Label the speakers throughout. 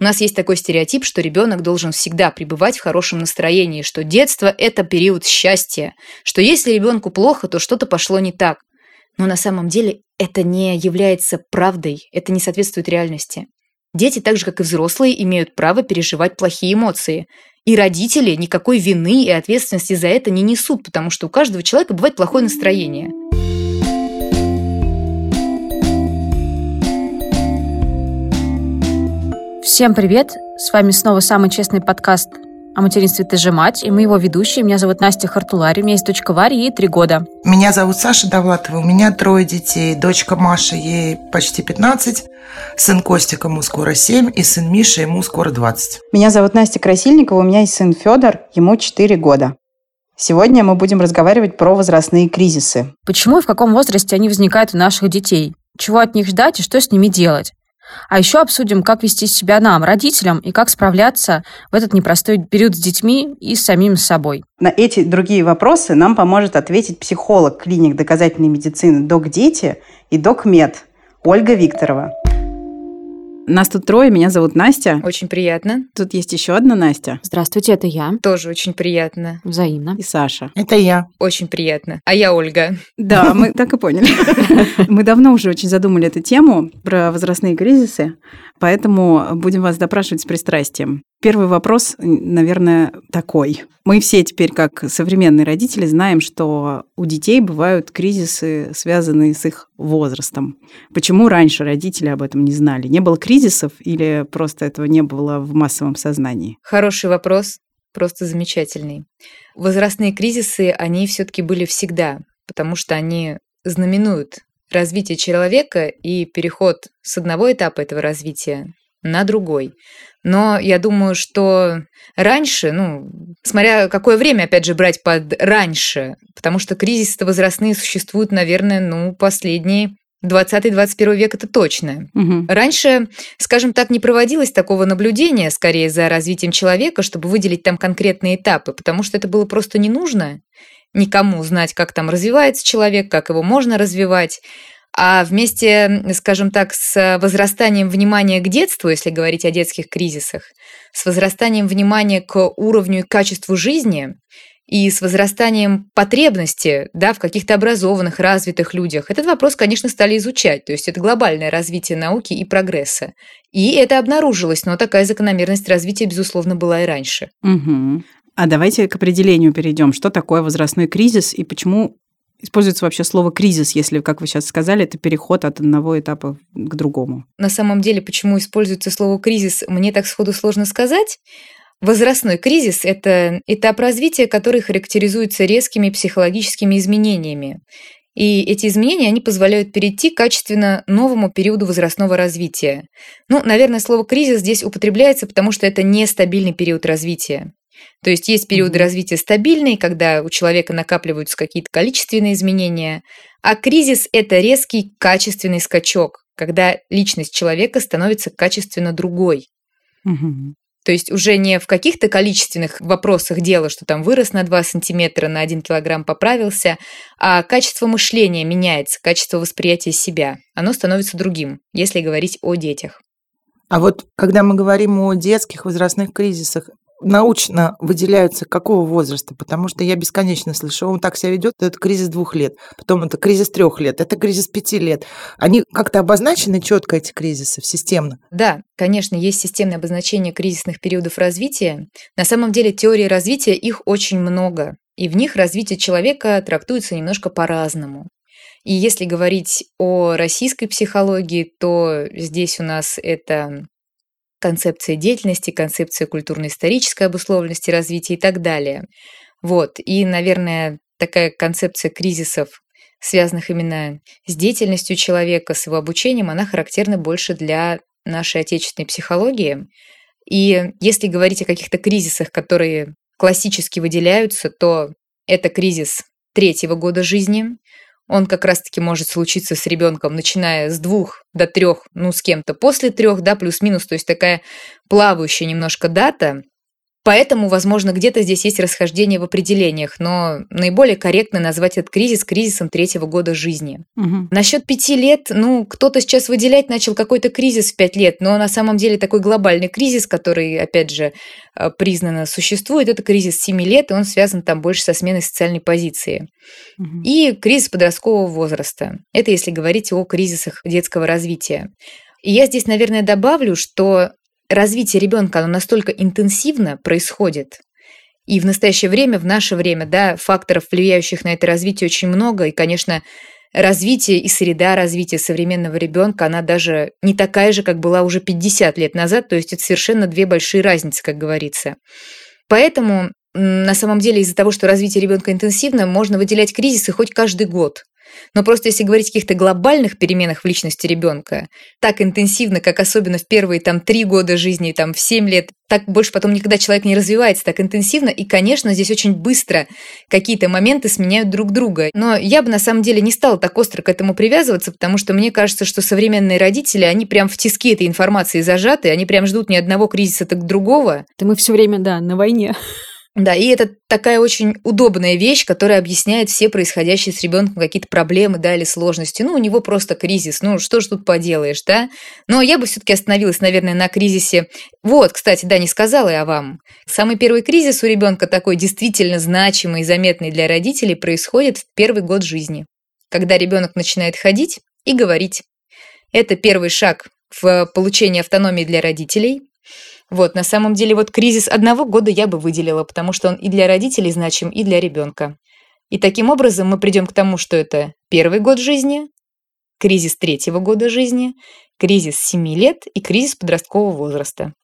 Speaker 1: У нас есть такой стереотип, что ребенок должен всегда пребывать в хорошем настроении, что детство – это период счастья, что если ребенку плохо, то что-то пошло не так. Но на самом деле это не является правдой, это не соответствует реальности. Дети, так же как и взрослые, имеют право переживать плохие эмоции. И родители никакой вины и ответственности за это не несут, потому что у каждого человека бывает плохое настроение.
Speaker 2: Всем привет! С вами снова самый честный подкаст о материнстве «Ты же мать», и мы его ведущие. Меня зовут Настя Хартулари, у меня есть дочка Варя, ей три года.
Speaker 3: Меня зовут Саша Довлатова, у меня трое детей. Дочка Маша, ей почти 15, сын Костика, ему скоро 7, и сын Миша, ему скоро 20.
Speaker 4: Меня зовут Настя Красильникова, у меня есть сын Федор, ему 4 года. Сегодня мы будем разговаривать про возрастные кризисы.
Speaker 2: Почему и в каком возрасте они возникают у наших детей? Чего от них ждать и что с ними делать? А еще обсудим, как вести себя нам, родителям, и как справляться в этот непростой период с детьми и с самим собой.
Speaker 4: На эти другие вопросы нам поможет ответить психолог клиник доказательной медицины «Док Дети» и «Док Мед» Ольга Викторова.
Speaker 5: Нас тут трое, меня зовут Настя.
Speaker 1: Очень приятно.
Speaker 5: Тут есть еще одна Настя.
Speaker 2: Здравствуйте, это я.
Speaker 1: Тоже очень приятно.
Speaker 2: Взаимно.
Speaker 5: И Саша.
Speaker 3: Это я.
Speaker 1: Очень приятно. А я Ольга.
Speaker 5: Да, мы так и поняли. Мы давно уже очень задумали эту тему про возрастные кризисы, поэтому будем вас допрашивать с пристрастием. Первый вопрос, наверное, такой. Мы все теперь, как современные родители, знаем, что у детей бывают кризисы, связанные с их возрастом. Почему раньше родители об этом не знали? Не было кризисов или просто этого не было в массовом сознании?
Speaker 1: Хороший вопрос, просто замечательный. Возрастные кризисы, они все-таки были всегда, потому что они знаменуют развитие человека и переход с одного этапа этого развития на другой. Но я думаю, что раньше, ну, смотря какое время, опять же, брать под раньше, потому что кризисы возрастные существуют, наверное, ну, последние 20-21 век это точно.
Speaker 5: Угу.
Speaker 1: Раньше, скажем так, не проводилось такого наблюдения скорее за развитием человека, чтобы выделить там конкретные этапы, потому что это было просто не нужно никому знать, как там развивается человек, как его можно развивать. А вместе, скажем так, с возрастанием внимания к детству, если говорить о детских кризисах, с возрастанием внимания к уровню и качеству жизни и с возрастанием потребности да, в каких-то образованных, развитых людях, этот вопрос, конечно, стали изучать. То есть это глобальное развитие науки и прогресса. И это обнаружилось, но такая закономерность развития, безусловно, была и раньше.
Speaker 5: Угу. А давайте к определению перейдем. Что такое возрастной кризис и почему используется вообще слово кризис, если, как вы сейчас сказали, это переход от одного этапа к другому?
Speaker 1: На самом деле, почему используется слово кризис, мне так сходу сложно сказать. Возрастной кризис – это этап развития, который характеризуется резкими психологическими изменениями. И эти изменения, они позволяют перейти качественно новому периоду возрастного развития. Ну, наверное, слово «кризис» здесь употребляется, потому что это нестабильный период развития. То есть есть периоды развития стабильные, когда у человека накапливаются какие-то количественные изменения, а кризис – это резкий качественный скачок, когда личность человека становится качественно другой.
Speaker 5: Угу.
Speaker 1: То есть уже не в каких-то количественных вопросах дело, что там вырос на 2 сантиметра, на 1 килограмм поправился, а качество мышления меняется, качество восприятия себя. Оно становится другим, если говорить о детях.
Speaker 3: А вот когда мы говорим о детских возрастных кризисах, научно выделяются какого возраста? Потому что я бесконечно слышу, он так себя ведет, это кризис двух лет, потом это кризис трех лет, это кризис пяти лет. Они как-то обозначены четко, эти кризисы, системно?
Speaker 1: Да, конечно, есть системное обозначение кризисных периодов развития. На самом деле теории развития их очень много, и в них развитие человека трактуется немножко по-разному. И если говорить о российской психологии, то здесь у нас это концепция деятельности, концепция культурно-исторической обусловленности развития и так далее. Вот. И, наверное, такая концепция кризисов, связанных именно с деятельностью человека, с его обучением, она характерна больше для нашей отечественной психологии. И если говорить о каких-то кризисах, которые классически выделяются, то это кризис третьего года жизни, он как раз-таки может случиться с ребенком, начиная с двух до трех, ну, с кем-то после трех, да, плюс-минус, то есть такая плавающая немножко дата. Поэтому, возможно, где-то здесь есть расхождение в определениях, но наиболее корректно назвать этот кризис кризисом третьего года жизни.
Speaker 5: Угу.
Speaker 1: Насчет пяти лет, ну, кто-то сейчас выделять начал какой-то кризис в пять лет, но на самом деле такой глобальный кризис, который, опять же, э, признанно существует, это кризис семи лет, и он связан там больше со сменой социальной позиции.
Speaker 5: Угу.
Speaker 1: И кризис подросткового возраста. Это если говорить о кризисах детского развития. И я здесь, наверное, добавлю, что развитие ребенка, оно настолько интенсивно происходит, и в настоящее время, в наше время, да, факторов, влияющих на это развитие, очень много, и, конечно, развитие и среда развития современного ребенка, она даже не такая же, как была уже 50 лет назад, то есть это совершенно две большие разницы, как говорится. Поэтому на самом деле из-за того, что развитие ребенка интенсивно, можно выделять кризисы хоть каждый год. Но просто если говорить о каких-то глобальных переменах в личности ребенка, так интенсивно, как особенно в первые там три года жизни, там в семь лет, так больше потом никогда человек не развивается так интенсивно, и, конечно, здесь очень быстро какие-то моменты сменяют друг друга. Но я бы на самом деле не стала так остро к этому привязываться, потому что мне кажется, что современные родители, они прям в тиски этой информации зажаты, они прям ждут ни одного кризиса, так другого.
Speaker 2: Да мы все время, да, на войне.
Speaker 1: Да, и это такая очень удобная вещь, которая объясняет все происходящие с ребенком какие-то проблемы, да, или сложности. Ну, у него просто кризис, ну, что ж тут поделаешь, да? Но я бы все-таки остановилась, наверное, на кризисе. Вот, кстати, да, не сказала я вам. Самый первый кризис у ребенка такой действительно значимый и заметный для родителей происходит в первый год жизни, когда ребенок начинает ходить и говорить. Это первый шаг в получении автономии для родителей, вот, на самом деле, вот кризис одного года я бы выделила, потому что он и для родителей значим, и для ребенка. И таким образом мы придем к тому, что это первый год жизни, кризис третьего года жизни, кризис семи лет и кризис подросткового возраста.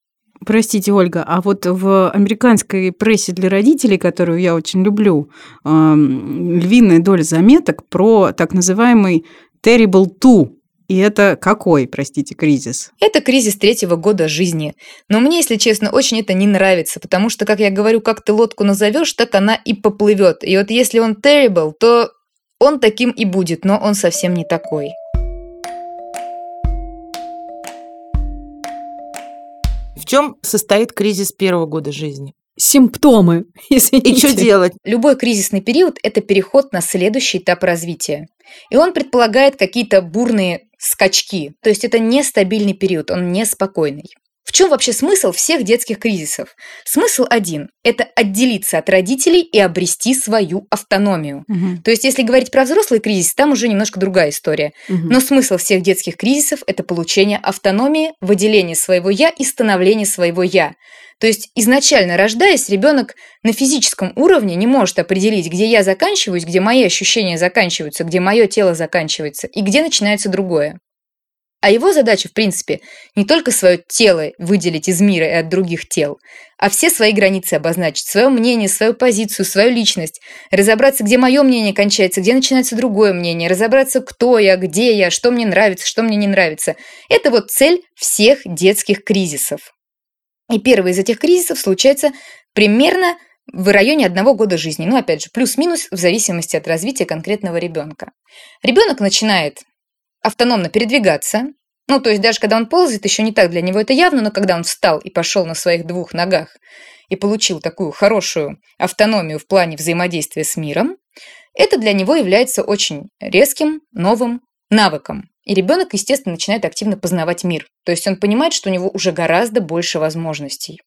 Speaker 5: Простите, Ольга, а вот в американской прессе для родителей, которую я очень люблю, львиная доля заметок про так называемый terrible two и это какой, простите, кризис?
Speaker 1: Это кризис третьего года жизни. Но мне, если честно, очень это не нравится, потому что, как я говорю, как ты лодку назовешь, так она и поплывет. И вот если он terrible, то он таким и будет, но он совсем не такой.
Speaker 3: В чем состоит кризис первого года жизни?
Speaker 2: Симптомы, извините.
Speaker 3: И что делать?
Speaker 1: Любой кризисный период – это переход на следующий этап развития. И он предполагает какие-то бурные скачки. То есть это нестабильный период, он неспокойный. В чем вообще смысл всех детских кризисов? Смысл один – это отделиться от родителей и обрести свою автономию.
Speaker 5: Угу.
Speaker 1: То есть, если говорить про взрослый кризис, там уже немножко другая история.
Speaker 5: Угу.
Speaker 1: Но смысл всех детских кризисов – это получение автономии, выделение своего «я» и становление своего «я». То есть, изначально рождаясь, ребенок на физическом уровне не может определить, где я заканчиваюсь, где мои ощущения заканчиваются, где мое тело заканчивается и где начинается другое. А его задача, в принципе, не только свое тело выделить из мира и от других тел, а все свои границы обозначить, свое мнение, свою позицию, свою личность, разобраться, где мое мнение кончается, где начинается другое мнение, разобраться, кто я, где я, что мне нравится, что мне не нравится. Это вот цель всех детских кризисов. И первый из этих кризисов случается примерно в районе одного года жизни. Ну, опять же, плюс-минус в зависимости от развития конкретного ребенка. Ребенок начинает автономно передвигаться. Ну, то есть даже когда он ползает, еще не так для него это явно, но когда он встал и пошел на своих двух ногах и получил такую хорошую автономию в плане взаимодействия с миром, это для него является очень резким, новым навыком. И ребенок, естественно, начинает активно познавать мир. То есть он понимает, что у него уже гораздо больше возможностей.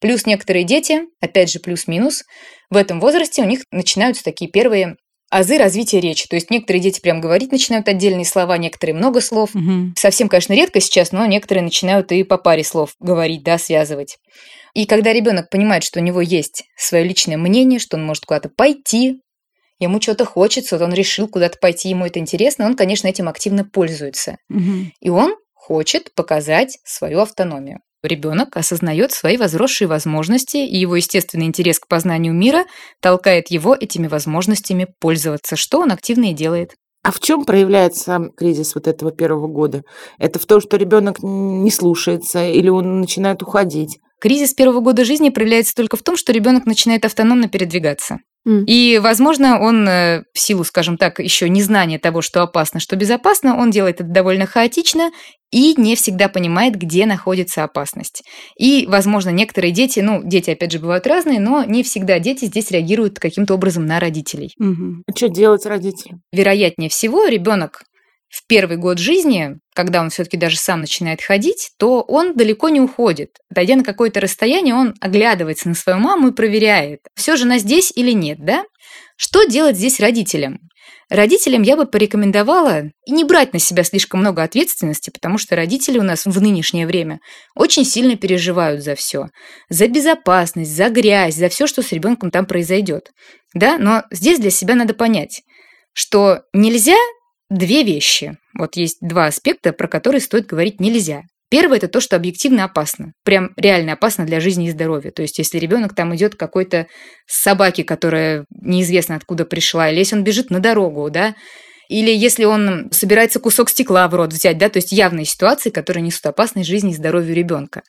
Speaker 1: Плюс некоторые дети, опять же плюс-минус, в этом возрасте у них начинаются такие первые азы развития речи. То есть некоторые дети прям говорить начинают отдельные слова, некоторые много слов.
Speaker 5: Угу.
Speaker 1: Совсем, конечно, редко сейчас, но некоторые начинают и по паре слов говорить, да, связывать. И когда ребенок понимает, что у него есть свое личное мнение, что он может куда-то пойти, ему что-то хочется, вот он решил куда-то пойти, ему это интересно, он, конечно, этим активно пользуется.
Speaker 5: Угу.
Speaker 1: И он хочет показать свою автономию. Ребенок осознает свои возросшие возможности, и его естественный интерес к познанию мира толкает его этими возможностями пользоваться, что он активно и делает.
Speaker 3: А в чем проявляется кризис вот этого первого года? Это в том, что ребенок не слушается или он начинает уходить?
Speaker 1: Кризис первого года жизни проявляется только в том, что ребенок начинает автономно передвигаться. И, возможно, он э, в силу, скажем так, еще незнания того, что опасно, что безопасно, он делает это довольно хаотично и не всегда понимает, где находится опасность. И, возможно, некоторые дети, ну, дети, опять же, бывают разные, но не всегда дети здесь реагируют каким-то образом на родителей.
Speaker 5: Мгм.
Speaker 3: А что делать родителям?
Speaker 1: Вероятнее всего, ребенок в первый год жизни, когда он все-таки даже сам начинает ходить, то он далеко не уходит. Дойдя на какое-то расстояние, он оглядывается на свою маму и проверяет, все же она здесь или нет, да? Что делать здесь родителям? Родителям я бы порекомендовала не брать на себя слишком много ответственности, потому что родители у нас в нынешнее время очень сильно переживают за все. За безопасность, за грязь, за все, что с ребенком там произойдет. Да, но здесь для себя надо понять, что нельзя две вещи. Вот есть два аспекта, про которые стоит говорить нельзя. Первое – это то, что объективно опасно. Прям реально опасно для жизни и здоровья. То есть, если ребенок там идет какой-то собаке, которая неизвестно откуда пришла, или если он бежит на дорогу, да, или если он собирается кусок стекла в рот взять, да, то есть явные ситуации, которые несут опасность жизни и здоровью ребенка.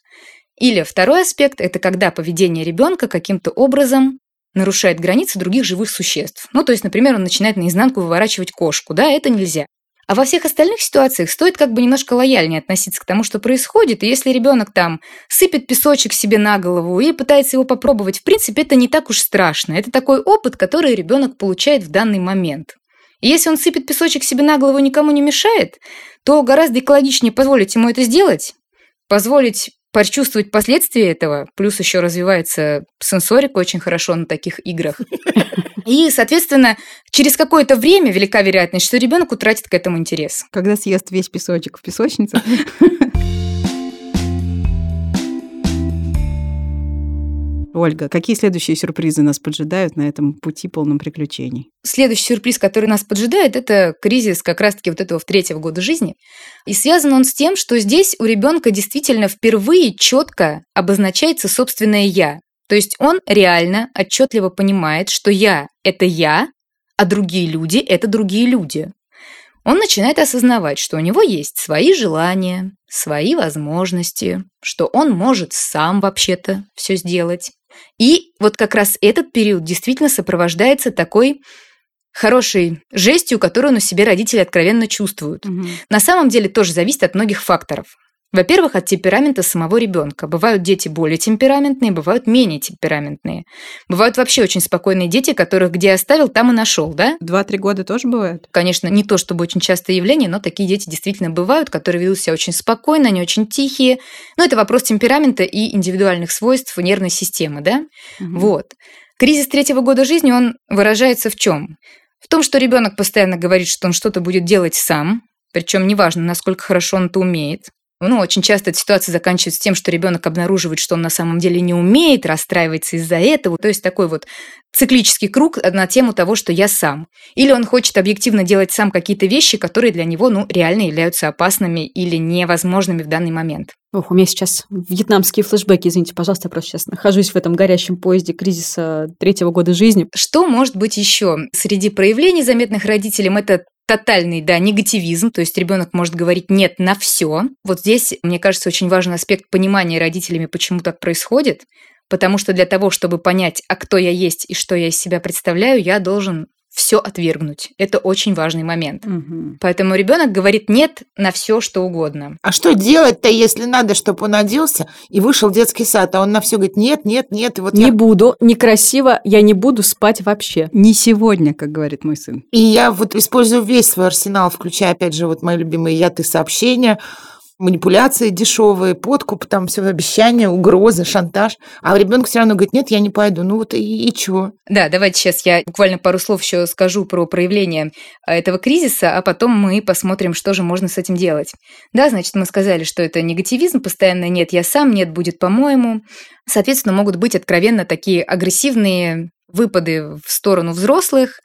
Speaker 1: Или второй аспект – это когда поведение ребенка каким-то образом нарушает границы других живых существ. Ну, то есть, например, он начинает наизнанку выворачивать кошку, да, это нельзя. А во всех остальных ситуациях стоит как бы немножко лояльнее относиться к тому, что происходит. И если ребенок там сыпет песочек себе на голову и пытается его попробовать, в принципе, это не так уж страшно. Это такой опыт, который ребенок получает в данный момент. И если он сыпет песочек себе на голову и никому не мешает, то гораздо экологичнее позволить ему это сделать, позволить почувствовать последствия этого, плюс еще развивается сенсорика очень хорошо на таких играх. И, соответственно, через какое-то время велика вероятность, что ребенок утратит к этому интерес.
Speaker 5: Когда съест весь песочек в песочнице. Ольга, какие следующие сюрпризы нас поджидают на этом пути полном приключений?
Speaker 1: Следующий сюрприз, который нас поджидает, это кризис как раз-таки вот этого в третьего года жизни. И связан он с тем, что здесь у ребенка действительно впервые четко обозначается собственное «я». То есть он реально отчетливо понимает, что «я» — это «я», а другие люди — это другие люди. Он начинает осознавать, что у него есть свои желания, свои возможности, что он может сам вообще-то все сделать. И вот как раз этот период действительно сопровождается такой хорошей жестью, которую на себе родители откровенно чувствуют.
Speaker 5: Мгм.
Speaker 1: На самом деле тоже зависит от многих факторов. Во-первых, от темперамента самого ребенка. Бывают дети более темпераментные, бывают менее темпераментные. Бывают вообще очень спокойные дети, которых где оставил, там и нашел, да?
Speaker 5: Два-три года тоже бывает?
Speaker 1: Конечно, не то чтобы очень частое явление, но такие дети действительно бывают, которые ведут себя очень спокойно, они очень тихие. Но это вопрос темперамента и индивидуальных свойств нервной системы, да?
Speaker 5: Мгм.
Speaker 1: Вот. Кризис третьего года жизни, он выражается в чем? В том, что ребенок постоянно говорит, что он что-то будет делать сам, причем неважно, насколько хорошо он это умеет. Ну, очень часто эта ситуация заканчивается тем, что ребенок обнаруживает, что он на самом деле не умеет, расстраивается из-за этого. То есть такой вот циклический круг на тему того, что я сам. Или он хочет объективно делать сам какие-то вещи, которые для него, ну, реально являются опасными или невозможными в данный момент.
Speaker 2: Ох, у меня сейчас вьетнамские флешбеки, извините, пожалуйста, я просто сейчас нахожусь в этом горящем поезде кризиса третьего года жизни.
Speaker 1: Что может быть еще? Среди проявлений, заметных родителям, это тотальный, да, негативизм, то есть ребенок может говорить нет на все. Вот здесь, мне кажется, очень важный аспект понимания родителями, почему так происходит, потому что для того, чтобы понять, а кто я есть и что я из себя представляю, я должен все отвергнуть. Это очень важный момент.
Speaker 5: Мгм.
Speaker 1: Поэтому ребенок говорит нет на все, что угодно.
Speaker 3: А что делать-то, если надо, чтобы он оделся и вышел в детский сад, а он на все говорит нет, нет, нет. И вот
Speaker 2: Не
Speaker 3: я...
Speaker 2: буду, некрасиво, я не буду спать вообще.
Speaker 5: Не сегодня, как говорит мой сын.
Speaker 3: И я вот использую весь свой арсенал, включая, опять же, вот мои любимые я-ты сообщения, манипуляции дешевые, подкуп, там все обещания, угрозы, шантаж. А ребенок все равно говорит, нет, я не пойду. Ну вот и, и чего?
Speaker 1: Да, давайте сейчас я буквально пару слов еще скажу про проявление а, этого кризиса, а потом мы посмотрим, что же можно с этим делать. Да, значит, мы сказали, что это негативизм, постоянно нет, я сам, нет, будет по-моему. Соответственно, могут быть откровенно такие агрессивные выпады в сторону взрослых,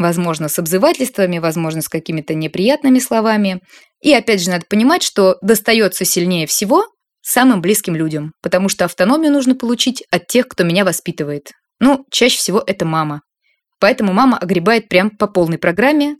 Speaker 1: возможно, с обзывательствами, возможно, с какими-то неприятными словами. И опять же, надо понимать, что достается сильнее всего самым близким людям, потому что автономию нужно получить от тех, кто меня воспитывает. Ну, чаще всего это мама. Поэтому мама огребает прям по полной программе,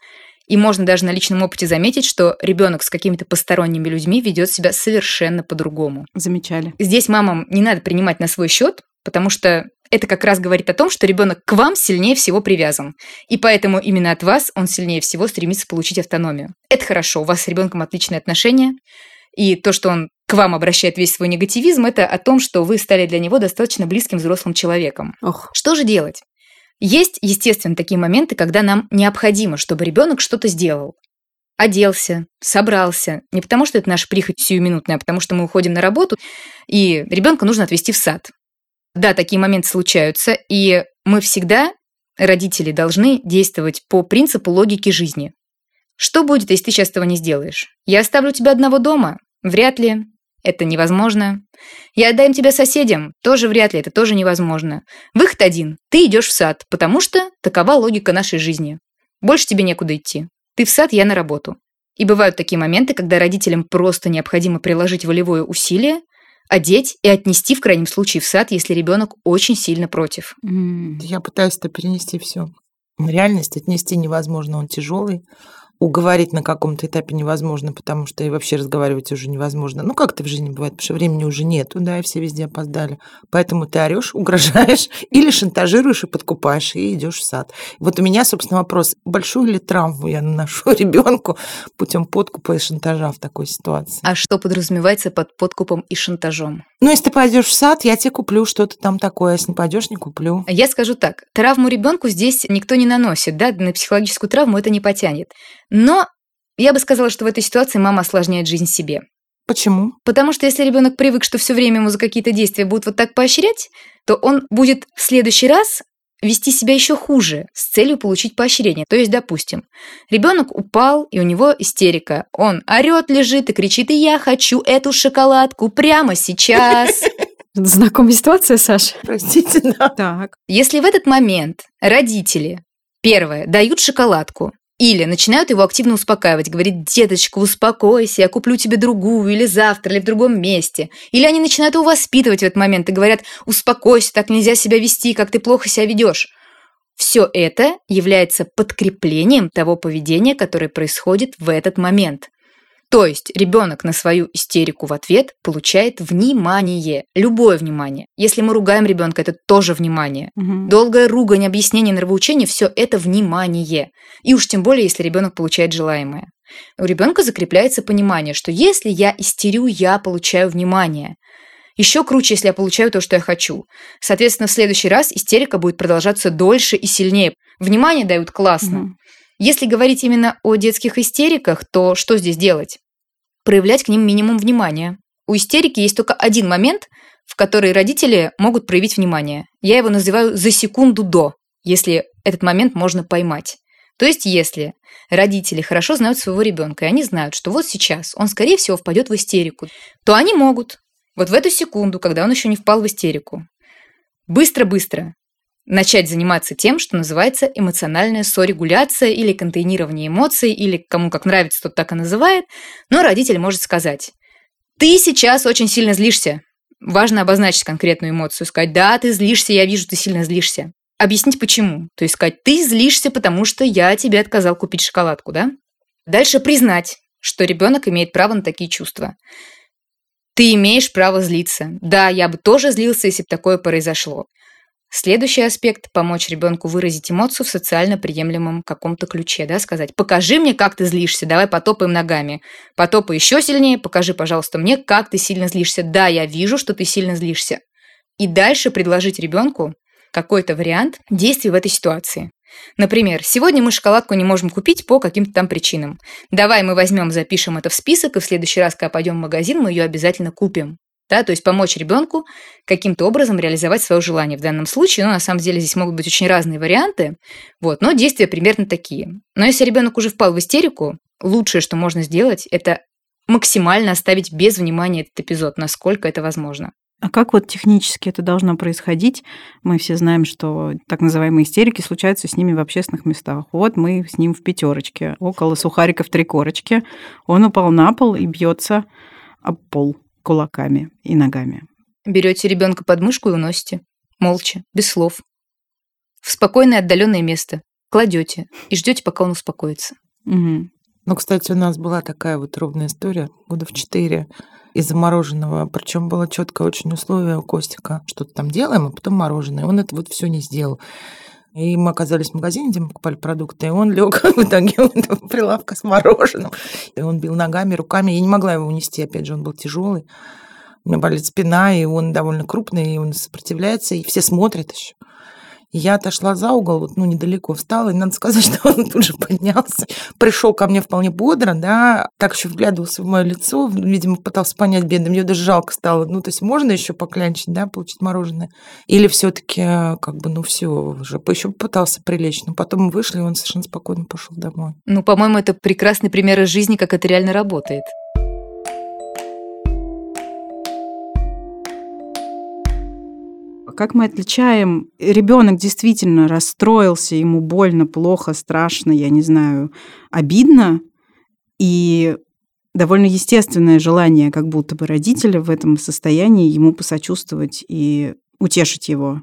Speaker 1: и можно даже на личном опыте заметить, что ребенок с какими-то посторонними людьми ведет себя совершенно по-другому.
Speaker 5: Замечали.
Speaker 1: Здесь мамам не надо принимать на свой счет, потому что это как раз говорит о том, что ребенок к вам сильнее всего привязан. И поэтому именно от вас он сильнее всего стремится получить автономию. Это хорошо, у вас с ребенком отличные отношения. И то, что он к вам обращает весь свой негативизм, это о том, что вы стали для него достаточно близким взрослым человеком.
Speaker 2: Ох.
Speaker 1: Что же делать? Есть, естественно, такие моменты, когда нам необходимо, чтобы ребенок что-то сделал. Оделся, собрался. Не потому, что это наша прихоть сиюминутная, а потому что мы уходим на работу, и ребенка нужно отвезти в сад. Да, такие моменты случаются, и мы всегда, родители, должны действовать по принципу логики жизни. Что будет, если ты сейчас этого не сделаешь? Я оставлю тебя одного дома? Вряд ли. Это невозможно. Я отдам тебя соседям? Тоже вряд ли, это тоже невозможно. Выход один. Ты идешь в сад, потому что такова логика нашей жизни. Больше тебе некуда идти. Ты в сад, я на работу. И бывают такие моменты, когда родителям просто необходимо приложить волевое усилие, одеть и отнести в крайнем случае в сад, если ребенок очень сильно против.
Speaker 3: Я пытаюсь это перенести все. Реальность отнести невозможно, он тяжелый уговорить на каком-то этапе невозможно, потому что и вообще разговаривать уже невозможно. Ну, как это в жизни бывает, потому что времени уже нету, да, и все везде опоздали. Поэтому ты орешь, угрожаешь или шантажируешь и подкупаешь, и идешь в сад. Вот у меня, собственно, вопрос, большую ли травму я наношу ребенку путем подкупа и шантажа в такой ситуации?
Speaker 1: А что подразумевается под подкупом и шантажом?
Speaker 3: Ну, если ты пойдешь в сад, я тебе куплю что-то там такое, если не пойдешь, не куплю.
Speaker 1: Я скажу так, травму ребенку здесь никто не наносит, да, на психологическую травму это не потянет. Но я бы сказала, что в этой ситуации мама осложняет жизнь себе.
Speaker 3: Почему?
Speaker 1: Потому что если ребенок привык, что все время ему за какие-то действия будут вот так поощрять, то он будет в следующий раз вести себя еще хуже с целью получить поощрение. То есть, допустим, ребенок упал, и у него истерика. Он орет, лежит и кричит, и я хочу эту шоколадку прямо сейчас.
Speaker 2: Знакомая ситуация, Саша?
Speaker 3: Простите, да.
Speaker 5: Так.
Speaker 1: Если в этот момент родители, первое, дают шоколадку, или начинают его активно успокаивать, говорить, деточка, успокойся, я куплю тебе другую, или завтра, или в другом месте. Или они начинают его воспитывать в этот момент и говорят, успокойся, так нельзя себя вести, как ты плохо себя ведешь. Все это является подкреплением того поведения, которое происходит в этот момент. То есть ребенок на свою истерику в ответ получает внимание, любое внимание. Если мы ругаем ребенка, это тоже внимание.
Speaker 5: Мгм.
Speaker 1: Долгая ругань, объяснение, нравоучение – все это внимание. И уж тем более, если ребенок получает желаемое. У ребенка закрепляется понимание, что если я истерю, я получаю внимание. Еще круче, если я получаю то, что я хочу. Соответственно, в следующий раз истерика будет продолжаться дольше и сильнее. Внимание дают классно.
Speaker 5: Мгм.
Speaker 1: Если говорить именно о детских истериках, то что здесь делать? Проявлять к ним минимум внимания. У истерики есть только один момент, в который родители могут проявить внимание. Я его называю «за секунду до», если этот момент можно поймать. То есть, если родители хорошо знают своего ребенка, и они знают, что вот сейчас он, скорее всего, впадет в истерику, то они могут вот в эту секунду, когда он еще не впал в истерику, быстро-быстро начать заниматься тем, что называется эмоциональная сорегуляция или контейнирование эмоций, или кому как нравится, тот так и называет. Но родитель может сказать, ты сейчас очень сильно злишься. Важно обозначить конкретную эмоцию, сказать, да, ты злишься, я вижу, ты сильно злишься. Объяснить почему. То есть сказать, ты злишься, потому что я тебе отказал купить шоколадку, да? Дальше признать, что ребенок имеет право на такие чувства. Ты имеешь право злиться. Да, я бы тоже злился, если бы такое произошло. Следующий аспект – помочь ребенку выразить эмоцию в социально приемлемом каком-то ключе, да, сказать, покажи мне, как ты злишься, давай потопаем ногами. Потопай еще сильнее, покажи, пожалуйста, мне, как ты сильно злишься. Да, я вижу, что ты сильно злишься. И дальше предложить ребенку какой-то вариант действий в этой ситуации. Например, сегодня мы шоколадку не можем купить по каким-то там причинам. Давай мы возьмем, запишем это в список, и в следующий раз, когда пойдем в магазин, мы ее обязательно купим. Да, то есть помочь ребенку каким-то образом реализовать свое желание в данном случае. Ну, на самом деле здесь могут быть очень разные варианты, вот, но действия примерно такие. Но если ребенок уже впал в истерику, лучшее, что можно сделать, это максимально оставить без внимания этот эпизод, насколько это возможно.
Speaker 5: А как вот технически это должно происходить? Мы все знаем, что так называемые истерики случаются с ними в общественных местах. Вот мы с ним в пятерочке, около сухариков три корочки. Он упал на пол и бьется об пол кулаками и ногами.
Speaker 1: Берете ребенка под мышку и уносите. Молча, без слов. В спокойное отдаленное место. Кладете и ждете, пока он успокоится.
Speaker 5: Мгм.
Speaker 3: Ну, кстати, у нас была такая вот ровная история года в четыре из-за мороженого. Причем было четкое очень условие у Костика. Что-то там делаем, а потом мороженое. Он это вот все не сделал. И мы оказались в магазине, где мы покупали продукты, и он лег в итоге у прилавка с мороженым. И он бил ногами, руками. Я не могла его унести, опять же, он был тяжелый. У меня болит спина, и он довольно крупный, и он сопротивляется, и все смотрят еще. Я отошла за угол, ну, недалеко встала, и надо сказать, что он тут же поднялся, пришел ко мне вполне бодро, да, так еще вглядывался в мое лицо, видимо, пытался понять, бедный, мне даже жалко стало. Ну, то есть можно еще поклянчить, да, получить мороженое? Или все-таки, как бы, ну, все, уже еще пытался прилечь, но потом вышли, и он совершенно спокойно пошел домой.
Speaker 1: Ну, по-моему, это прекрасный пример из жизни, как это реально работает.
Speaker 5: Как мы отличаем, ребенок действительно расстроился, ему больно, плохо, страшно, я не знаю, обидно, и довольно естественное желание как будто бы родителя в этом состоянии ему посочувствовать и утешить его.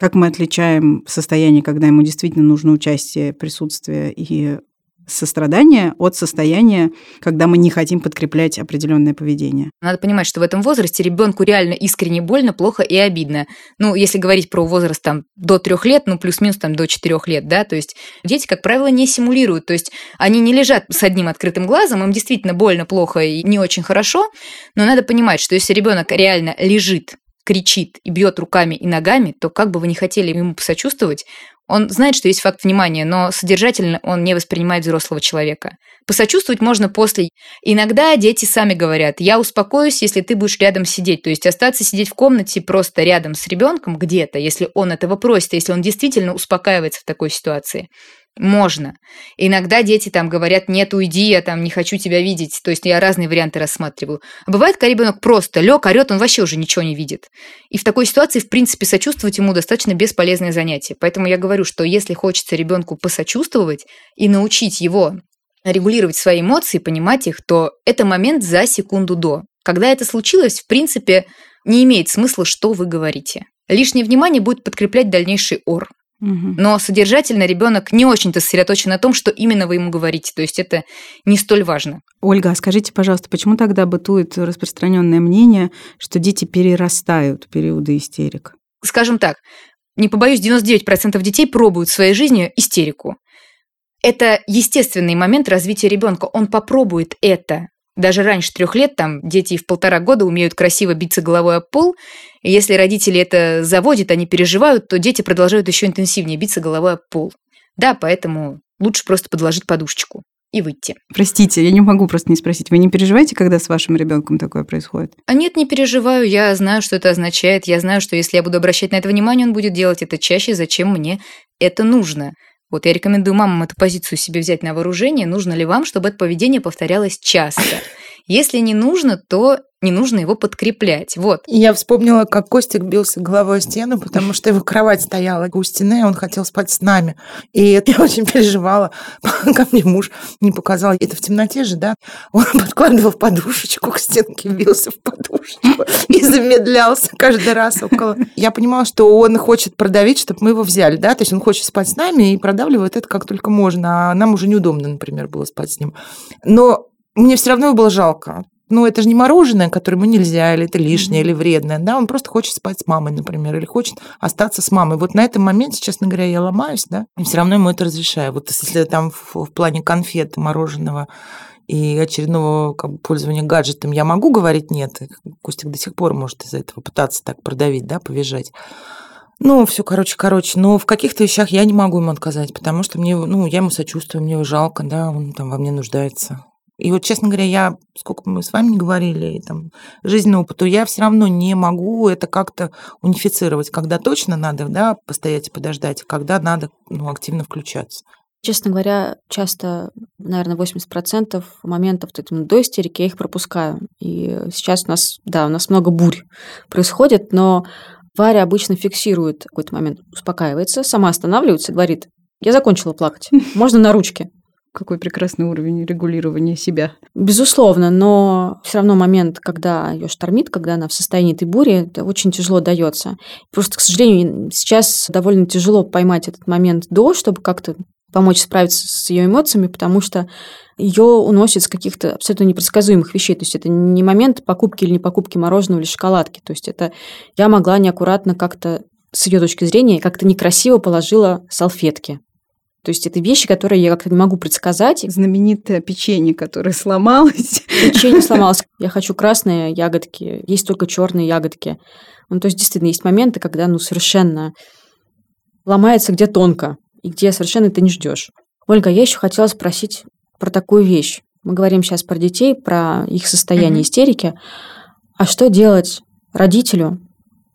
Speaker 5: Как мы отличаем состояние, когда ему действительно нужно участие, присутствие и сострадания от состояния, когда мы не хотим подкреплять определенное поведение.
Speaker 1: Надо понимать, что в этом возрасте ребенку реально искренне больно, плохо и обидно. Ну, если говорить про возраст там до трех лет, ну, плюс-минус там до четырех лет, да, то есть дети, как правило, не симулируют, то есть они не лежат с одним открытым глазом, им действительно больно, плохо и не очень хорошо, но надо понимать, что если ребенок реально лежит кричит и бьет руками и ногами, то как бы вы ни хотели ему посочувствовать, он знает, что есть факт внимания, но содержательно он не воспринимает взрослого человека. Посочувствовать можно после. Иногда дети сами говорят, я успокоюсь, если ты будешь рядом сидеть. То есть остаться сидеть в комнате просто рядом с ребенком где-то, если он этого просит, если он действительно успокаивается в такой ситуации. Можно. Иногда дети там говорят, нет, уйди, я там не хочу тебя видеть. То есть я разные варианты рассматриваю. А бывает, когда ребенок просто лег, орет, он вообще уже ничего не видит. И в такой ситуации, в принципе, сочувствовать ему достаточно бесполезное занятие. Поэтому я говорю, что если хочется ребенку посочувствовать и научить его регулировать свои эмоции, понимать их, то это момент за секунду до. Когда это случилось, в принципе, не имеет смысла, что вы говорите. Лишнее внимание будет подкреплять дальнейший ор. Но содержательно ребенок не очень-то сосредоточен на том, что именно вы ему говорите. То есть это не столь важно.
Speaker 5: Ольга, а скажите, пожалуйста, почему тогда бытует распространенное мнение, что дети перерастают периоды истерик?
Speaker 1: Скажем так, не побоюсь, 99% детей пробуют в своей жизни истерику. Это естественный момент развития ребенка. Он попробует это. Даже раньше трех лет там дети в полтора года умеют красиво биться головой об пол. И если родители это заводят, они переживают, то дети продолжают еще интенсивнее биться головой об пол. Да, поэтому лучше просто подложить подушечку и выйти.
Speaker 5: Простите, я не могу просто не спросить. Вы не переживаете, когда с вашим ребенком такое происходит?
Speaker 1: А нет, не переживаю. Я знаю, что это означает. Я знаю, что если я буду обращать на это внимание, он будет делать это чаще. Зачем мне это нужно? Вот я рекомендую мамам эту позицию себе взять на вооружение. Нужно ли вам, чтобы это поведение повторялось часто? Если не нужно, то не нужно его подкреплять. Вот.
Speaker 3: Я вспомнила, как Костик бился головой о стену, потому что его кровать стояла у стены, и он хотел спать с нами. И я очень переживала, пока мне муж не показал. Это в темноте же, да? Он подкладывал подушечку к стенке, бился в подушечку и замедлялся каждый раз около. Я понимала, что он хочет продавить, чтобы мы его взяли, да? То есть он хочет спать с нами и продавливает это как только можно, а нам уже неудобно, например, было спать с ним. Но мне все равно было жалко. Ну, это же не мороженое, которое ему нельзя, или это лишнее, mm-hmm. или вредное. Да, он просто хочет спать с мамой, например, или хочет остаться с мамой. Вот на этом моменте, честно говоря, я ломаюсь, да, и все равно ему это разрешаю. Вот если там в, в плане конфет, мороженого и очередного как бы, пользования гаджетом я могу говорить нет, Костик до сих пор может из-за этого пытаться так продавить, да, повизжать. Ну, все, короче, короче. Но в каких-то вещах я не могу ему отказать, потому что мне, ну, я ему сочувствую, мне его жалко, да, он там во мне нуждается. И вот, честно говоря, я, сколько мы с вами говорили, там, жизненного опыта, я все равно не могу это как-то унифицировать, когда точно надо, да, постоять и подождать, а когда надо, ну, активно включаться.
Speaker 2: Честно говоря, часто, наверное, 80% моментов до истерики я их пропускаю. И сейчас у нас, да, у нас много бурь происходит, но Варя обычно фиксирует какой-то момент, успокаивается, сама останавливается и говорит, я закончила плакать, можно на ручке.
Speaker 5: Какой прекрасный уровень регулирования себя.
Speaker 2: Безусловно, но все равно момент, когда ее штормит, когда она в состоянии этой бури, это очень тяжело дается. Просто, к сожалению, сейчас довольно тяжело поймать этот момент до, чтобы как-то помочь справиться с ее эмоциями, потому что ее уносит с каких-то абсолютно непредсказуемых вещей. То есть это не момент покупки или не покупки мороженого или шоколадки. То есть это я могла неаккуратно как-то с ее точки зрения как-то некрасиво положила салфетки. То есть это вещи, которые я как-то не могу предсказать.
Speaker 5: Знаменитое печенье, которое сломалось.
Speaker 2: Печенье сломалось. Я хочу красные ягодки, есть только черные ягодки. Ну, то есть действительно есть моменты, когда ну совершенно ломается где тонко, и где совершенно ты не ждешь. Ольга, я еще хотела спросить про такую вещь. Мы говорим сейчас про детей, про их состояние mm-hmm. истерики. А что делать родителю,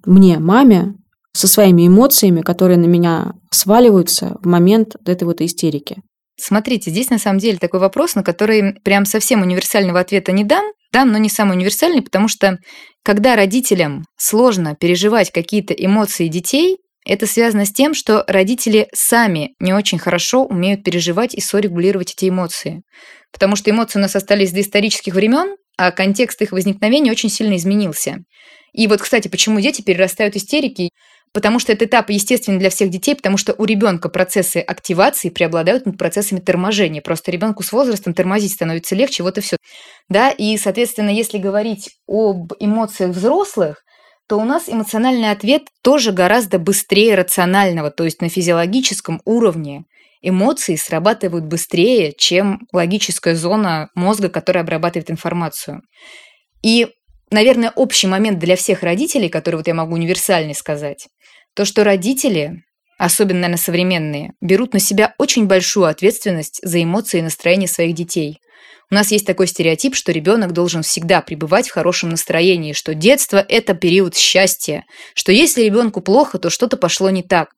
Speaker 2: мне, маме, со своими эмоциями, которые на меня сваливаются в момент этой вот истерики?
Speaker 1: Смотрите, здесь на самом деле такой вопрос, на который прям совсем универсального ответа не дам, дам, но не самый универсальный, потому что когда родителям сложно переживать какие-то эмоции детей, это связано с тем, что родители сами не очень хорошо умеют переживать и сорегулировать эти эмоции. Потому что эмоции у нас остались до исторических времен, а контекст их возникновения очень сильно изменился. И вот, кстати, почему дети перерастают истерики? Потому что этот этап естественный для всех детей, потому что у ребенка процессы активации преобладают над процессами торможения. Просто ребенку с возрастом тормозить становится легче, вот и все. Да, и, соответственно, если говорить об эмоциях взрослых, то у нас эмоциональный ответ тоже гораздо быстрее рационального, то есть на физиологическом уровне. Эмоции срабатывают быстрее, чем логическая зона мозга, которая обрабатывает информацию. И, наверное, общий момент для всех родителей, который вот я могу универсальный сказать, то, что родители, особенно, наверное, современные, берут на себя очень большую ответственность за эмоции и настроение своих детей – у нас есть такой стереотип, что ребенок должен всегда пребывать в хорошем настроении, что детство – это период счастья, что если ребенку плохо, то что-то пошло не так.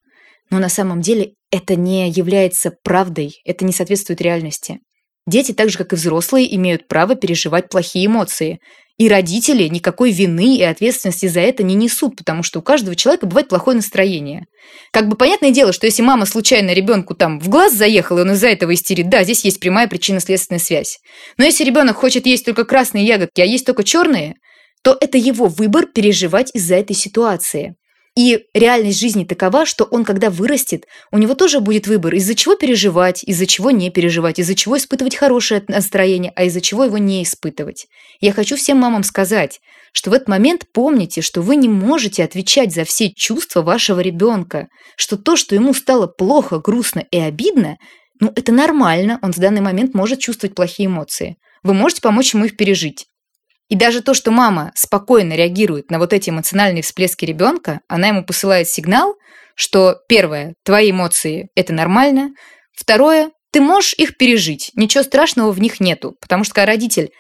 Speaker 1: Но на самом деле это не является правдой, это не соответствует реальности. Дети, так же как и взрослые, имеют право переживать плохие эмоции. И родители никакой вины и ответственности за это не несут, потому что у каждого человека бывает плохое настроение. Как бы понятное дело, что если мама случайно ребенку там в глаз заехала, и он из-за этого истерит, да, здесь есть прямая причинно-следственная связь. Но если ребенок хочет есть только красные ягодки, а есть только черные, то это его выбор переживать из-за этой ситуации. И реальность жизни такова, что он, когда вырастет, у него тоже будет выбор, из-за чего переживать, из-за чего не переживать, из-за чего испытывать хорошее настроение, а из-за чего его не испытывать. Я хочу всем мамам сказать, что в этот момент помните, что вы не можете отвечать за все чувства вашего ребенка, что то, что ему стало плохо, грустно и обидно, ну, это нормально, он в данный момент может чувствовать плохие эмоции. Вы можете помочь ему их пережить. И даже то, что мама спокойно реагирует на вот эти эмоциональные всплески ребенка, она ему посылает сигнал, что первое, твои эмоции – это нормально, второе, ты можешь их пережить, ничего страшного в них нету, потому что когда родитель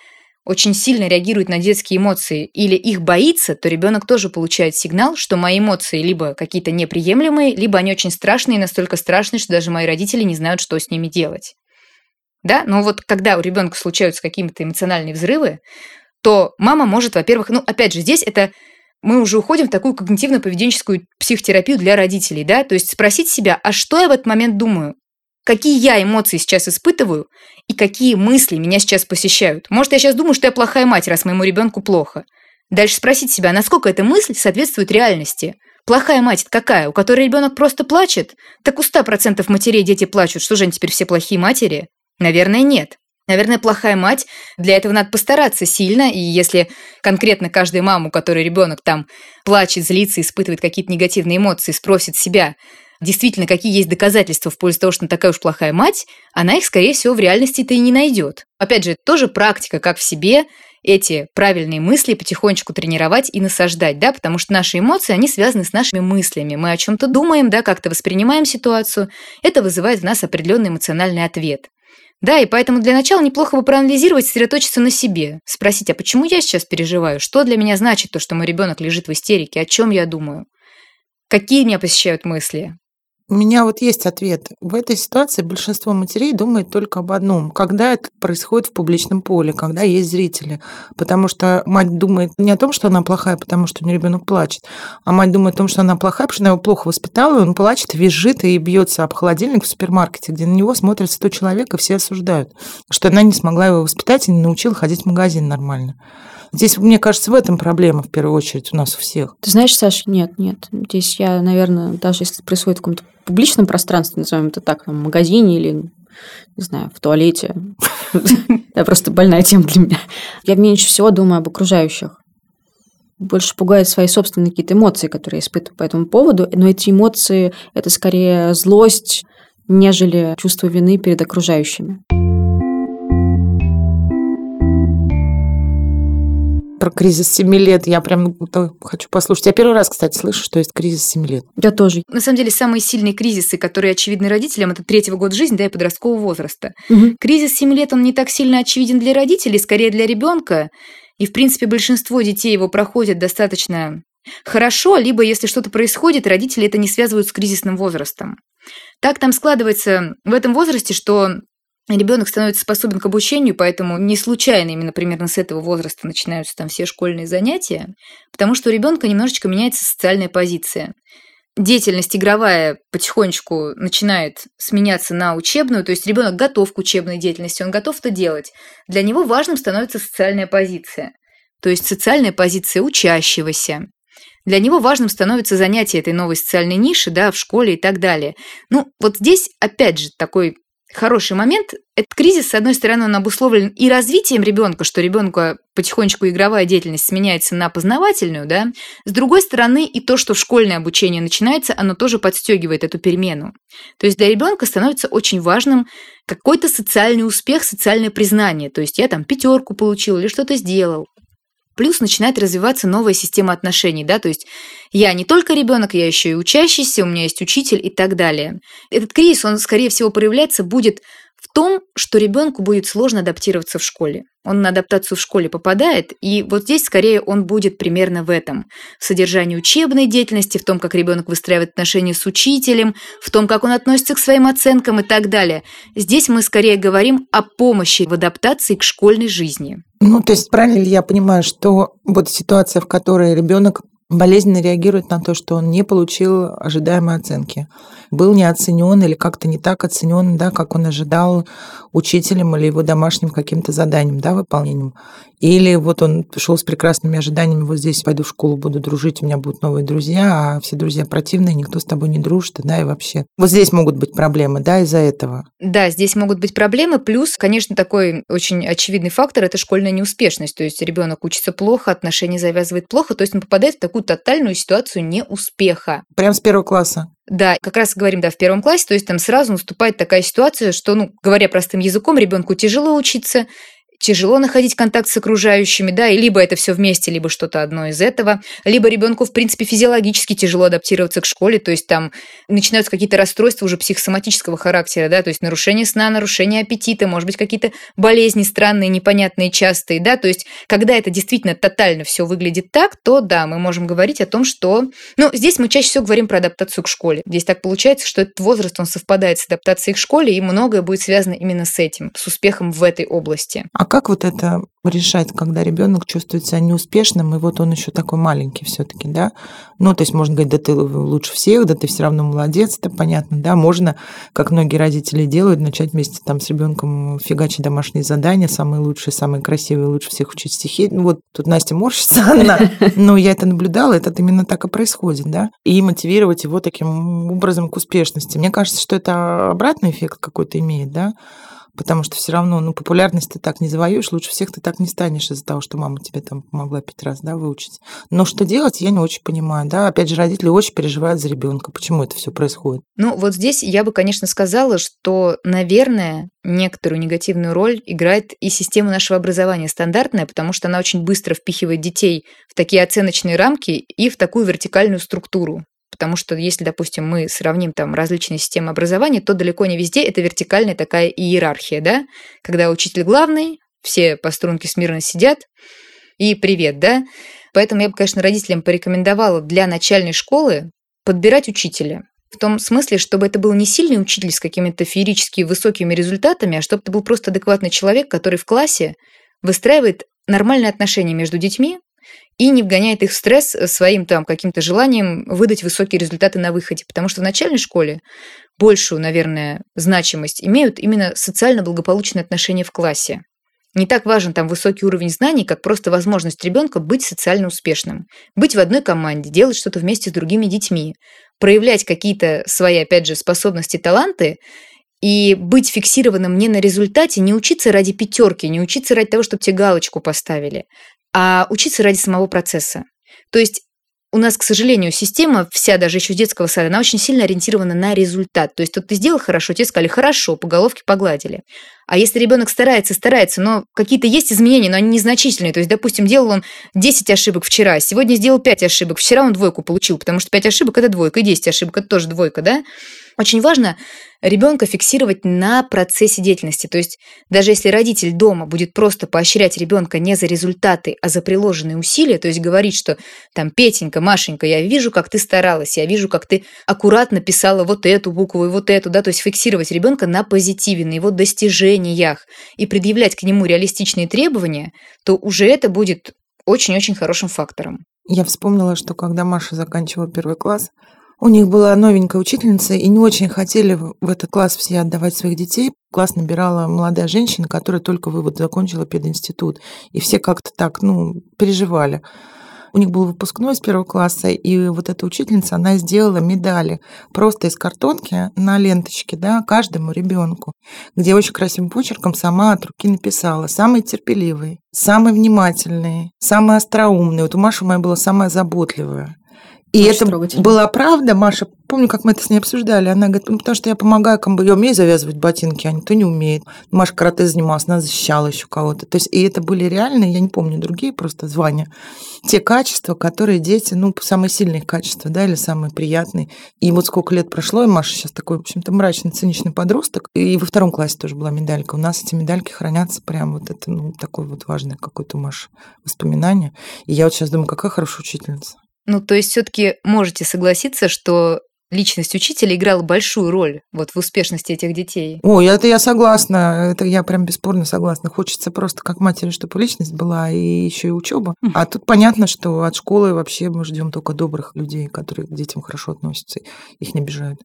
Speaker 1: очень сильно реагирует на детские эмоции или их боится, то ребенок тоже получает сигнал, что мои эмоции либо какие-то неприемлемые, либо они очень страшные, настолько страшные, что даже мои родители не знают, что с ними делать. Да, но вот когда у ребенка случаются какие-то эмоциональные взрывы, то мама может, во-первых, ну, опять же, здесь это мы уже уходим в такую когнитивно-поведенческую психотерапию для родителей, да, то есть спросить себя, а что я в этот момент думаю? Какие я эмоции сейчас испытываю и какие мысли меня сейчас посещают? Может, я сейчас думаю, что я плохая мать, раз моему ребенку плохо. Дальше спросить себя, насколько эта мысль соответствует реальности. Плохая мать какая? У которой ребенок просто плачет? Так у 100% матерей дети плачут. Что же они теперь все плохие матери? Наверное, нет. Наверное, плохая мать. Для этого надо постараться сильно. И если конкретно каждая мама, у которой ребенок там плачет, злится, испытывает какие-то негативные эмоции, спросит себя, действительно, какие есть доказательства в пользу того, что она такая уж плохая мать, она их, скорее всего, в реальности-то и не найдет. Опять же, тоже практика, как в себе эти правильные мысли потихонечку тренировать и насаждать, да, потому что наши эмоции, они связаны с нашими мыслями. Мы о чем-то думаем, да, как-то воспринимаем ситуацию. Это вызывает в нас определенный эмоциональный ответ. Да, и поэтому для начала неплохо бы проанализировать, сосредоточиться на себе. Спросить, а почему я сейчас переживаю? Что для меня значит то, что мой ребенок лежит в истерике? О чем я думаю? Какие меня посещают мысли?
Speaker 3: У меня вот есть ответ. В этой ситуации большинство матерей думает только об одном. Когда это происходит в публичном поле, когда есть зрители. Потому что мать думает не о том, что она плохая, потому что у нее ребенок плачет, а мать думает о том, что она плохая, потому что она его плохо воспитала, и он плачет, визжит и бьется об холодильник в супермаркете, где на него смотрят 100 человек, и все осуждают, что она не смогла его воспитать и не научила ходить в магазин нормально. Здесь, мне кажется, в этом проблема в первую очередь у нас у всех.
Speaker 2: Ты знаешь, Саша, нет, нет. Здесь я, наверное, даже если это происходит в каком-то публичном пространстве, назовем это так, в магазине или не знаю, в туалете. Это просто больная тема для меня. Я меньше всего думаю об окружающих. Больше пугает свои собственные какие-то эмоции, которые я испытываю по этому поводу. Но эти эмоции – это скорее злость, нежели чувство вины перед окружающими.
Speaker 3: Про кризис 7 лет. Я прям хочу послушать. Я первый раз, кстати, слышу, что есть кризис 7 лет.
Speaker 2: Я тоже.
Speaker 1: На самом деле, самые сильные кризисы, которые очевидны родителям, это третьего года жизни, да, и подросткового возраста.
Speaker 2: Мгм.
Speaker 1: Кризис 7 лет, он не так сильно очевиден для родителей, скорее для ребенка. И, в принципе, большинство детей его проходят достаточно хорошо, либо если что-то происходит, родители это не связывают с кризисным возрастом. Так там складывается в этом возрасте, что ребенок становится способен к обучению, поэтому не случайно именно примерно с этого возраста начинаются там все школьные занятия, потому что у ребенка немножечко меняется социальная позиция. Деятельность игровая потихонечку начинает сменяться на учебную, то есть ребенок готов к учебной деятельности, он готов это делать. Для него важным становится социальная позиция, то есть социальная позиция учащегося. Для него важным становится занятие этой новой социальной ниши, да, в школе и так далее. Ну, вот здесь, опять же, такой хороший момент. Этот кризис, с одной стороны, он обусловлен и развитием ребенка, что ребенка потихонечку игровая деятельность сменяется на познавательную, да. С другой стороны, и то, что школьное обучение начинается, оно тоже подстегивает эту перемену. То есть для ребенка становится очень важным какой-то социальный успех, социальное признание. То есть я там пятерку получил или что-то сделал. Плюс начинает развиваться новая система отношений, да, то есть я не только ребенок, я еще и учащийся, у меня есть учитель и так далее. Этот кризис, он, скорее всего, проявляться будет в том, что ребенку будет сложно адаптироваться в школе. Он на адаптацию в школе попадает, и вот здесь скорее он будет примерно в этом. В содержании учебной деятельности, в том, как ребенок выстраивает отношения с учителем, в том, как он относится к своим оценкам и так далее. Здесь мы скорее говорим о помощи в адаптации к школьной жизни.
Speaker 3: Ну, то есть правильно ли я понимаю, что вот ситуация, в которой ребенок болезненно реагирует на то, что он не получил ожидаемой оценки, был не оценен или как-то не так оценен, да, как он ожидал учителем или его домашним каким-то заданием, да, выполнением. Или вот он шел с прекрасными ожиданиями, вот здесь пойду в школу, буду дружить, у меня будут новые друзья, а все друзья противные, никто с тобой не дружит, да, и вообще. Вот здесь могут быть проблемы, да, из-за этого.
Speaker 1: Да, здесь могут быть проблемы, плюс, конечно, такой очень очевидный фактор – это школьная неуспешность. То есть ребенок учится плохо, отношения завязывает плохо, то есть он попадает в такую тотальную ситуацию неуспеха.
Speaker 3: Прям с первого класса.
Speaker 1: Да, как раз говорим, да, в первом классе, то есть там сразу наступает такая ситуация, что, ну, говоря простым языком, ребенку тяжело учиться, тяжело находить контакт с окружающими, да, и либо это все вместе, либо что-то одно из этого, либо ребенку, в принципе, физиологически тяжело адаптироваться к школе, то есть там начинаются какие-то расстройства уже психосоматического характера, да, то есть нарушение сна, нарушение аппетита, может быть, какие-то болезни странные, непонятные, частые, да, то есть когда это действительно тотально все выглядит так, то да, мы можем говорить о том, что... Ну, здесь мы чаще всего говорим про адаптацию к школе. Здесь так получается, что этот возраст, он совпадает с адаптацией к школе, и многое будет связано именно с этим, с успехом в этой области.
Speaker 3: А как вот это решать, когда ребенок чувствует себя неуспешным, и вот он еще такой маленький все-таки, да? Ну, то есть можно говорить, да ты лучше всех, да ты все равно молодец, это понятно, да? Можно, как многие родители делают, начать вместе там с ребенком фигачить домашние задания, самые лучшие, самые красивые, лучше всех учить стихи. Ну, вот тут Настя морщится, она, но я это наблюдала, это именно так и происходит, да? И мотивировать его таким образом к успешности. Мне кажется, что это обратный эффект какой-то имеет, да? Потому что все равно, ну, популярность ты так не завоюешь, лучше всех ты так не станешь из-за того, что мама тебе там помогла пять раз, да, выучить. Но что делать, я не очень понимаю, да. Опять же, родители очень переживают за ребенка. Почему это все происходит?
Speaker 1: Ну, вот здесь я бы, конечно, сказала, что, наверное, некоторую негативную роль играет и система нашего образования стандартная, потому что она очень быстро впихивает детей в такие оценочные рамки и в такую вертикальную структуру. Потому что если, допустим, мы сравним там различные системы образования, то далеко не везде это вертикальная такая иерархия, да? Когда учитель главный, все по струнке смирно сидят, и привет, да? Поэтому я бы, конечно, родителям порекомендовала для начальной школы подбирать учителя. В том смысле, чтобы это был не сильный учитель с какими-то феерически высокими результатами, а чтобы это был просто адекватный человек, который в классе выстраивает нормальные отношения между детьми, и не вгоняет их в стресс своим там каким-то желанием выдать высокие результаты на выходе. Потому что в начальной школе большую, наверное, значимость имеют именно социально благополучные отношения в классе. Не так важен там высокий уровень знаний, как просто возможность ребенка быть социально успешным, быть в одной команде, делать что-то вместе с другими детьми, проявлять какие-то свои, опять же, способности, таланты И быть фиксированным не на результате, не учиться ради пятерки, не учиться ради того, чтобы тебе галочку поставили, а учиться ради самого процесса. То есть у нас, к сожалению, система вся, даже еще с детского сада, она очень сильно ориентирована на результат. То есть, вот ты сделал хорошо, тебе сказали хорошо, по головке погладили. А если ребенок старается, старается, но какие-то есть изменения, но они незначительные. То есть, допустим, делал он 10 ошибок вчера, сегодня сделал 5 ошибок, вчера он двойку получил, потому что 5 ошибок – это двойка, и 10 ошибок – это тоже двойка, да? Очень важно ребенка фиксировать на процессе деятельности. То есть даже если родитель дома будет просто поощрять ребенка не за результаты, а за приложенные усилия, то есть говорить, что там Петенька, Машенька, я вижу, как ты старалась, я вижу, как ты аккуратно писала вот эту букву и вот эту, да, то есть фиксировать ребенка на позитиве, на его достижениях и предъявлять к нему реалистичные требования, то уже это будет очень-очень хорошим фактором.
Speaker 3: Я вспомнила, что когда Маша заканчивала первый класс, у них была новенькая учительница, и не очень хотели в этот класс все отдавать своих детей. Класс набирала молодая женщина, которая только вывод закончила пединститут. И все как-то так, ну, переживали. У них был выпускной из первого класса, и вот эта учительница, она сделала медали просто из картонки на ленточке, да, каждому ребенку, где очень красивым почерком сама от руки написала. Самый терпеливый, самый внимательный, самый остроумный. Вот у Маши моя была самая заботливая. И Очень это была правда, Маша. Помню, как мы это с ней обсуждали. Она говорит, ну, потому что я помогаю, как бы я умею завязывать ботинки, а никто не умеет. Маша карате занималась, она защищала еще кого-то. То есть, и это были реальные, я не помню другие просто звания, те качества, которые дети, ну, самые сильные качества, да, или самые приятные. И вот сколько лет прошло, и Маша сейчас такой, в общем-то, мрачный, циничный подросток. И во втором классе тоже была медалька. У нас эти медальки хранятся прям вот это, ну, такое вот важное какое-то у Маши воспоминание. И я вот сейчас думаю, какая хорошая учительница.
Speaker 1: Ну, то есть все-таки можете согласиться, что личность учителя играла большую роль вот в успешности этих детей.
Speaker 3: О, это я согласна, это я прям бесспорно согласна. Хочется просто как матери, чтобы личность была и еще и учеба. А тут понятно, что от школы вообще мы ждем только добрых людей, которые к детям хорошо относятся, их не обижают.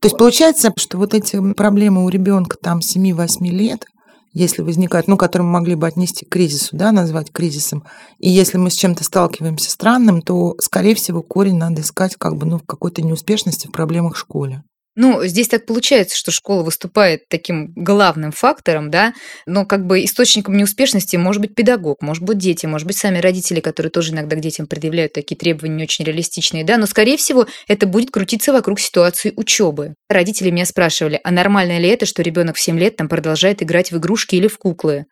Speaker 3: То есть получается, что вот эти проблемы у ребенка там 7-8 лет, если возникает, ну, который мы могли бы отнести к кризису, да, назвать кризисом, и если мы с чем-то сталкиваемся странным, то, скорее всего, корень надо искать как бы, ну, в какой-то неуспешности в проблемах в школе.
Speaker 1: Ну, здесь так получается, что школа выступает таким главным фактором, да, но как бы источником неуспешности может быть педагог, может быть дети, может быть сами родители, которые тоже иногда к детям предъявляют такие требования не очень реалистичные, да, но, скорее всего, это будет крутиться вокруг ситуации учебы. Родители меня спрашивали, а нормально ли это, что ребенок в 7 лет там продолжает играть в игрушки или в куклы?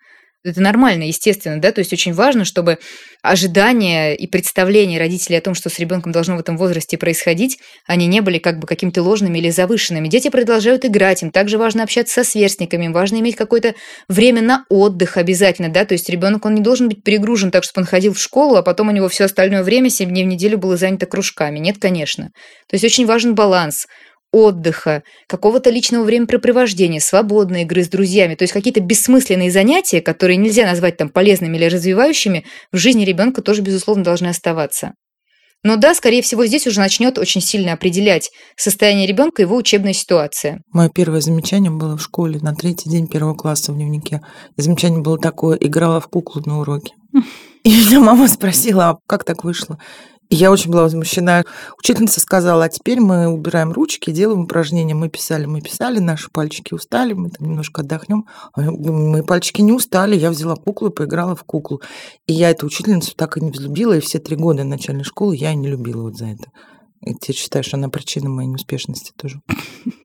Speaker 1: Это нормально, естественно, да, то есть очень важно, чтобы ожидания и представления родителей о том, что с ребенком должно в этом возрасте происходить, они не были как бы какими-то ложными или завышенными. Дети продолжают играть, им также важно общаться со сверстниками, им важно иметь какое-то время на отдых обязательно, да, то есть ребенок, он не должен быть перегружен так, чтобы он ходил в школу, а потом у него все остальное время, 7 дней в неделю было занято кружками. Нет, конечно. То есть очень важен баланс отдыха, какого-то личного времяпрепровождения, свободной игры с друзьями, то есть какие-то бессмысленные занятия, которые нельзя назвать там полезными или развивающими, в жизни ребенка тоже, безусловно, должны оставаться. Но да, скорее всего, здесь уже начнет очень сильно определять состояние ребенка его учебная ситуация.
Speaker 3: Мое первое замечание было в школе на третий день первого класса в дневнике. И замечание было такое, играла в куклу на уроке. И меня мама спросила, а как так вышло? Я очень была возмущена. Учительница сказала, а теперь мы убираем ручки, делаем упражнения. Мы писали, мы писали, наши пальчики устали, мы там немножко отдохнем. Мои пальчики не устали, я взяла куклу и поиграла в куклу. И я эту учительницу так и не взлюбила, и все три года начальной школы я не любила вот за это. Ты считаешь, она причина моей неуспешности тоже?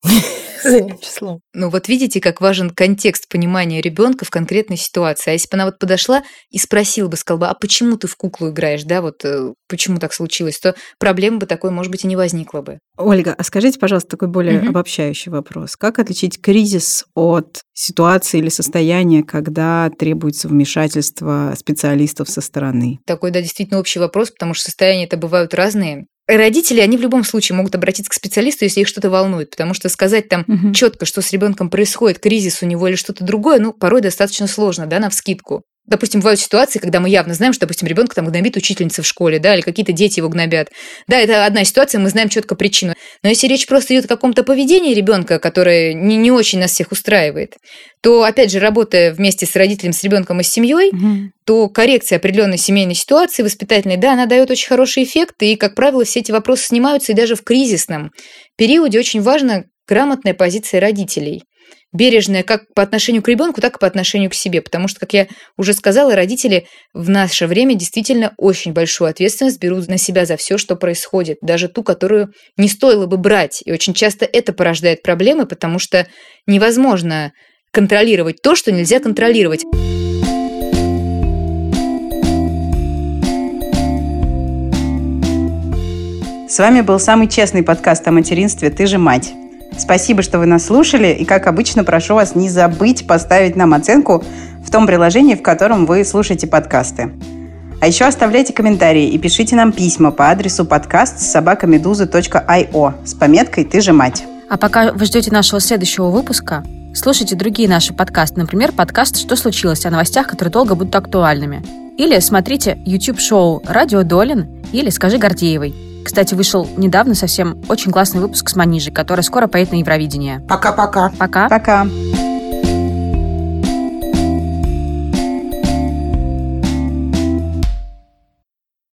Speaker 1: задним числом. Ну вот видите, как важен контекст понимания ребенка в конкретной ситуации. А если бы она вот подошла и спросила бы, сказала бы, а почему ты в куклу играешь, да, вот э, почему так случилось, то проблемы бы такой, может быть, и не возникло бы.
Speaker 5: Ольга, а скажите, пожалуйста, такой более угу. обобщающий вопрос. Как отличить кризис от ситуации или состояния, когда требуется вмешательство специалистов со стороны?
Speaker 1: Такой, да, действительно общий вопрос, потому что состояния это бывают разные родители, они в любом случае могут обратиться к специалисту, если их что-то волнует, потому что сказать там угу. четко, что с ребенком происходит, кризис у него или что-то другое, ну, порой достаточно сложно, да, на вскидку допустим, бывают ситуации, когда мы явно знаем, что, допустим, ребенка там гнобит учительница в школе, да, или какие-то дети его гнобят. Да, это одна ситуация, мы знаем четко причину. Но если речь просто идет о каком-то поведении ребенка, которое не, не очень нас всех устраивает, то, опять же, работая вместе с родителем, с ребенком и с семьей, угу. то коррекция определенной семейной ситуации воспитательной, да, она дает очень хороший эффект, и, как правило, все эти вопросы снимаются, и даже в кризисном периоде очень важно грамотная позиция родителей. Бережная как по отношению к ребенку, так и по отношению к себе. Потому что, как я уже сказала, родители в наше время действительно очень большую ответственность берут на себя за все, что происходит. Даже ту, которую не стоило бы брать. И очень часто это порождает проблемы, потому что невозможно контролировать то, что нельзя контролировать.
Speaker 5: С вами был самый честный подкаст о материнстве «Ты же мать». Спасибо, что вы нас слушали, и, как обычно, прошу вас не забыть поставить нам оценку в том приложении, в котором вы слушаете подкасты. А еще оставляйте комментарии и пишите нам письма по адресу подкаст собакамедуза.io с пометкой «Ты же мать».
Speaker 2: А пока вы ждете нашего следующего выпуска, слушайте другие наши подкасты. Например, подкаст «Что случилось?» о новостях, которые долго будут актуальными. Или смотрите YouTube-шоу «Радио Долин» или «Скажи Гордеевой». Кстати, вышел недавно совсем очень классный выпуск с Манижей, который скоро поедет на Евровидение.
Speaker 3: Пока-пока.
Speaker 2: Пока.
Speaker 5: Пока.